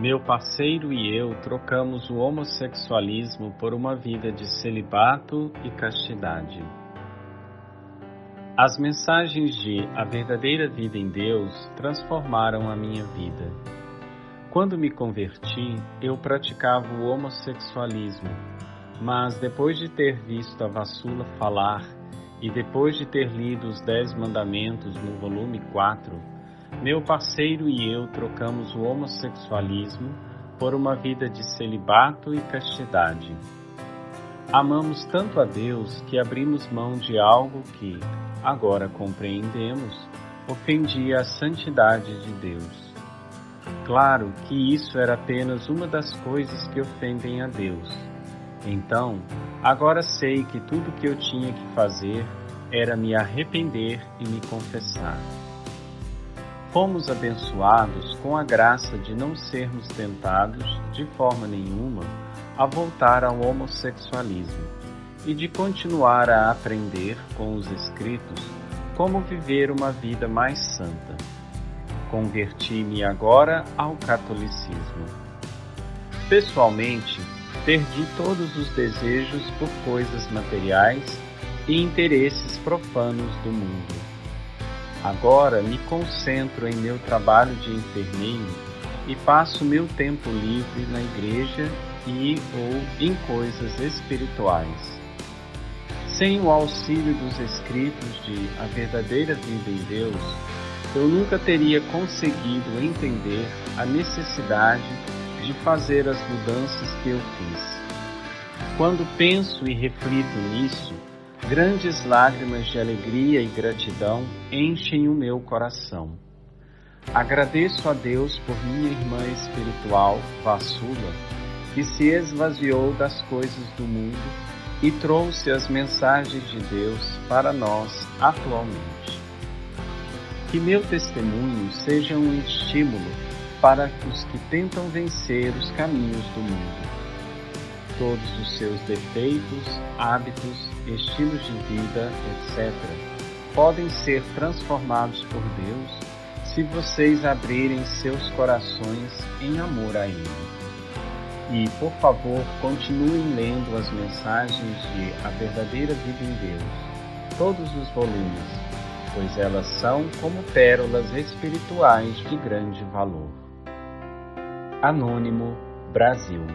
Meu parceiro e eu trocamos o homossexualismo por uma vida de celibato e castidade. As mensagens de A Verdadeira Vida em Deus transformaram a minha vida. Quando me converti, eu praticava o homossexualismo, mas depois de ter visto a Vassula falar e depois de ter lido os Dez Mandamentos no volume 4, meu parceiro e eu trocamos o homossexualismo por uma vida de celibato e castidade. Amamos tanto a Deus que abrimos mão de algo que, agora compreendemos, ofendia a santidade de Deus. Claro que isso era apenas uma das coisas que ofendem a Deus. Então, agora sei que tudo o que eu tinha que fazer era me arrepender e me confessar. Fomos abençoados com a graça de não sermos tentados, de forma nenhuma, a voltar ao homossexualismo e de continuar a aprender com os Escritos como viver uma vida mais santa. Converti-me agora ao catolicismo. Pessoalmente, perdi todos os desejos por coisas materiais e interesses profanos do mundo Agora me concentro em meu trabalho de enfermeiro e passo meu tempo livre na igreja e ou em coisas espirituais. Sem o auxílio dos escritos de A Verdadeira Vida em Deus, eu nunca teria conseguido entender a necessidade de fazer as mudanças que eu fiz. Quando penso e reflito nisso, Grandes lágrimas de alegria e gratidão enchem o meu coração. Agradeço a Deus por minha irmã espiritual, Vassula, que se esvaziou das coisas do mundo e trouxe as mensagens de Deus para nós atualmente. Que meu testemunho seja um estímulo para os que tentam vencer os caminhos do mundo todos os seus defeitos, hábitos, estilos de vida, etc., podem ser transformados por Deus se vocês abrirem seus corações em amor a Ele. E, por favor, continuem lendo as mensagens de A Verdadeira Vida em Deus, todos os volumes, pois elas são como pérolas espirituais de grande valor. Anônimo Brasil